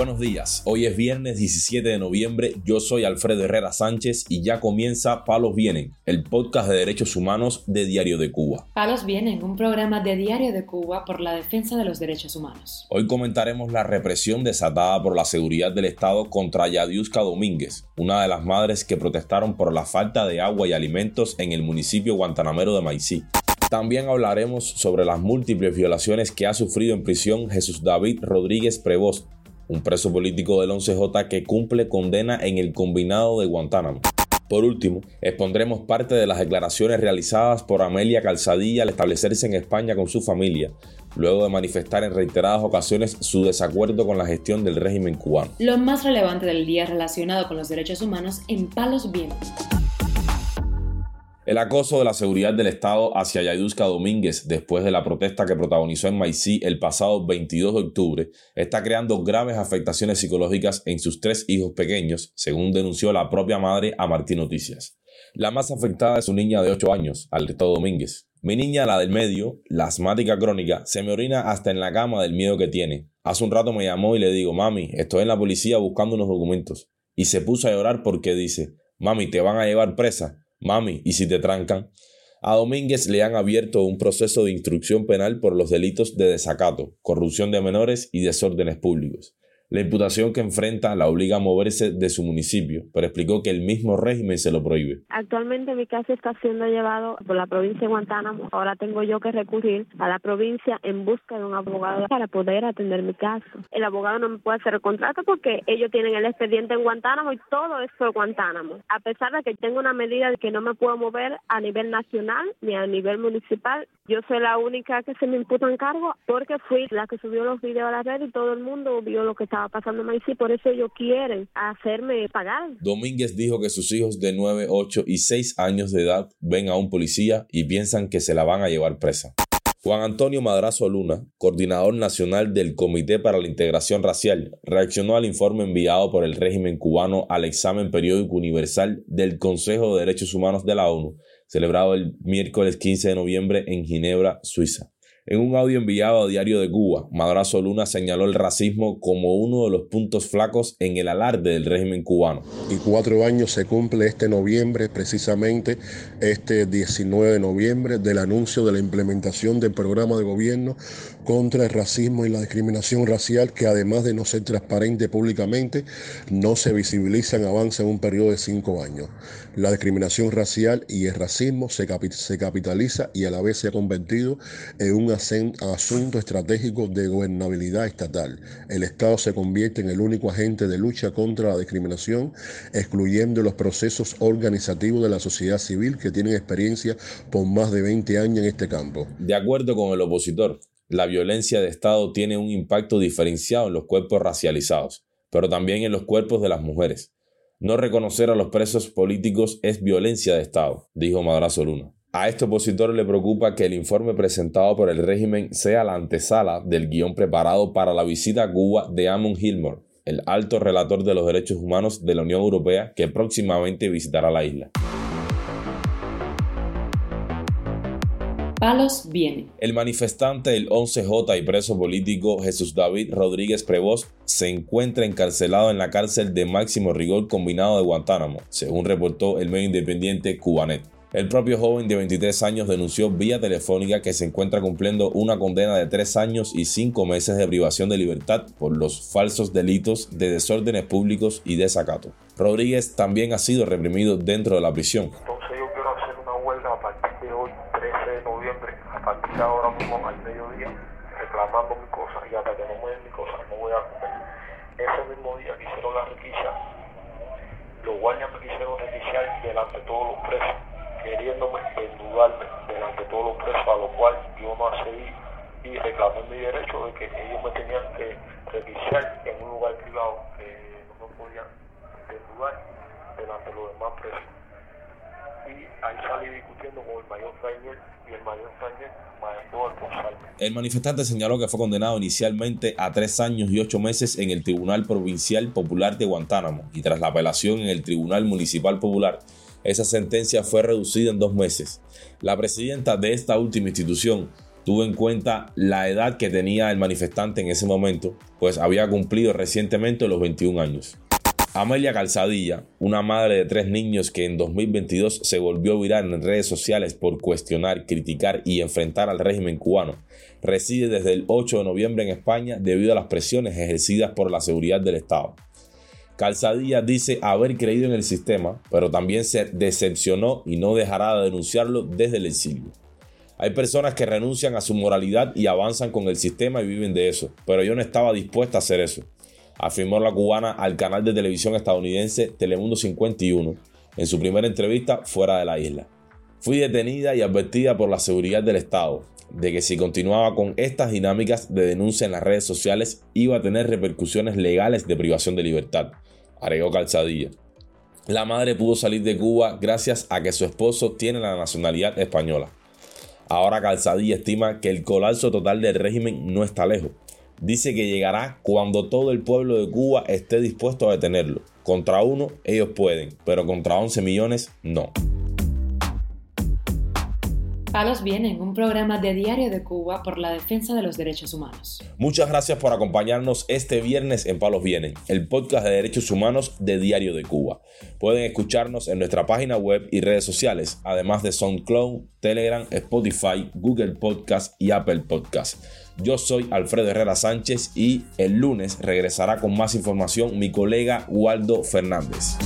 Buenos días, hoy es viernes 17 de noviembre, yo soy Alfredo Herrera Sánchez y ya comienza Palos Vienen, el podcast de derechos humanos de Diario de Cuba. Palos Vienen, un programa de Diario de Cuba por la defensa de los derechos humanos. Hoy comentaremos la represión desatada por la seguridad del Estado contra Yadiuska Domínguez, una de las madres que protestaron por la falta de agua y alimentos en el municipio guantanamero de Maicí. También hablaremos sobre las múltiples violaciones que ha sufrido en prisión Jesús David Rodríguez Prevost, un preso político del 11J que cumple condena en el combinado de Guantánamo. Por último, expondremos parte de las declaraciones realizadas por Amelia Calzadilla al establecerse en España con su familia, luego de manifestar en reiteradas ocasiones su desacuerdo con la gestión del régimen cubano. Lo más relevante del día relacionado con los derechos humanos en Palos. El acoso de la seguridad del Estado hacia Yayuska Domínguez después de la protesta que protagonizó en Maicí el pasado 22 de octubre está creando graves afectaciones psicológicas en sus tres hijos pequeños, según denunció la propia madre a Martín Noticias. La más afectada es su niña de 8 años, Alberto Domínguez. Mi niña, la del medio, la asmática crónica, se me orina hasta en la cama del miedo que tiene. Hace un rato me llamó y le digo, mami, estoy en la policía buscando unos documentos. Y se puso a llorar porque dice, mami, te van a llevar presa. Mami, ¿y si te trancan? A Domínguez le han abierto un proceso de instrucción penal por los delitos de desacato, corrupción de menores y desórdenes públicos. La imputación que enfrenta la obliga a moverse de su municipio, pero explicó que el mismo régimen se lo prohíbe. Actualmente mi caso está siendo llevado por la provincia de Guantánamo. Ahora tengo yo que recurrir a la provincia en busca de un abogado para poder atender mi caso. El abogado no me puede hacer el contrato porque ellos tienen el expediente en Guantánamo y todo es por Guantánamo. A pesar de que tengo una medida de que no me puedo mover a nivel nacional ni a nivel municipal, yo soy la única que se me imputa en cargo porque fui la que subió los videos a la red y todo el mundo vio lo que estaba pasando y por eso ellos quieren hacerme pagar. Domínguez dijo que sus hijos de 9, 8 y 6 años de edad ven a un policía y piensan que se la van a llevar presa. Juan Antonio Madrazo Luna, coordinador nacional del Comité para la Integración Racial, reaccionó al informe enviado por el régimen cubano al examen periódico universal del Consejo de Derechos Humanos de la ONU, celebrado el miércoles 15 de noviembre en Ginebra, Suiza. En un audio enviado a Diario de Cuba, Madrazo Luna señaló el racismo como uno de los puntos flacos en el alarde del régimen cubano. Y cuatro años se cumple este noviembre, precisamente este 19 de noviembre, del anuncio de la implementación del programa de gobierno contra el racismo y la discriminación racial, que además de no ser transparente públicamente, no se visibiliza en avance en un periodo de cinco años. La discriminación racial y el racismo se, se capitaliza y a la vez se ha convertido en un asunto estratégico de gobernabilidad estatal. El Estado se convierte en el único agente de lucha contra la discriminación, excluyendo los procesos organizativos de la sociedad civil que tienen experiencia por más de 20 años en este campo. De acuerdo con el opositor, la violencia de Estado tiene un impacto diferenciado en los cuerpos racializados, pero también en los cuerpos de las mujeres. No reconocer a los presos políticos es violencia de Estado, dijo Madrazo Luna. A este opositor le preocupa que el informe presentado por el régimen sea la antesala del guion preparado para la visita a Cuba de Amon Gilmore, el alto relator de los derechos humanos de la Unión Europea que próximamente visitará la isla. Palos viene. El manifestante del 11J y preso político Jesús David Rodríguez Prevost se encuentra encarcelado en la cárcel de máximo rigor combinado de Guantánamo, según reportó el medio independiente Cubanet. El propio joven de 23 años denunció vía telefónica que se encuentra cumpliendo una condena de 3 años y 5 meses de privación de libertad por los falsos delitos de desórdenes públicos y desacato. Rodríguez también ha sido reprimido dentro de la prisión. Entonces yo quiero hacer una huelga a partir de hoy, 13 de noviembre, a partir de ahora mismo al mediodía, reclamando mi cosa y hasta que no me den mi cosa no voy a comer. Ese mismo día que hicieron la requisa, los guardias me quisieron requisar delante de todos los presos queriéndome endulgarme delante de todos los presos, a lo cual yo no accedí y reclamé mi derecho de que ellos me tenían que revisar en un lugar privado que no me podían endulgar delante de los demás presos. Y ahí salí discutiendo con el mayor Rainier y el mayor responsable. El manifestante señaló que fue condenado inicialmente a tres años y ocho meses en el Tribunal Provincial Popular de Guantánamo y tras la apelación en el Tribunal Municipal Popular esa sentencia fue reducida en dos meses. La presidenta de esta última institución tuvo en cuenta la edad que tenía el manifestante en ese momento, pues había cumplido recientemente los 21 años. Amelia Calzadilla, una madre de tres niños que en 2022 se volvió viral en redes sociales por cuestionar, criticar y enfrentar al régimen cubano, reside desde el 8 de noviembre en España debido a las presiones ejercidas por la seguridad del Estado. Calzadilla dice haber creído en el sistema, pero también se decepcionó y no dejará de denunciarlo desde el exilio. Hay personas que renuncian a su moralidad y avanzan con el sistema y viven de eso, pero yo no estaba dispuesta a hacer eso, afirmó la cubana al canal de televisión estadounidense Telemundo 51 en su primera entrevista fuera de la isla. Fui detenida y advertida por la seguridad del Estado de que si continuaba con estas dinámicas de denuncia en las redes sociales iba a tener repercusiones legales de privación de libertad, agregó Calzadilla. La madre pudo salir de Cuba gracias a que su esposo tiene la nacionalidad española. Ahora Calzadilla estima que el colapso total del régimen no está lejos. Dice que llegará cuando todo el pueblo de Cuba esté dispuesto a detenerlo. Contra uno ellos pueden, pero contra 11 millones no. Palos Vienen, un programa de Diario de Cuba por la defensa de los derechos humanos. Muchas gracias por acompañarnos este viernes en Palos Vienen, el podcast de derechos humanos de Diario de Cuba. Pueden escucharnos en nuestra página web y redes sociales, además de SoundCloud, Telegram, Spotify, Google Podcast y Apple Podcast. Yo soy Alfredo Herrera Sánchez y el lunes regresará con más información mi colega Waldo Fernández.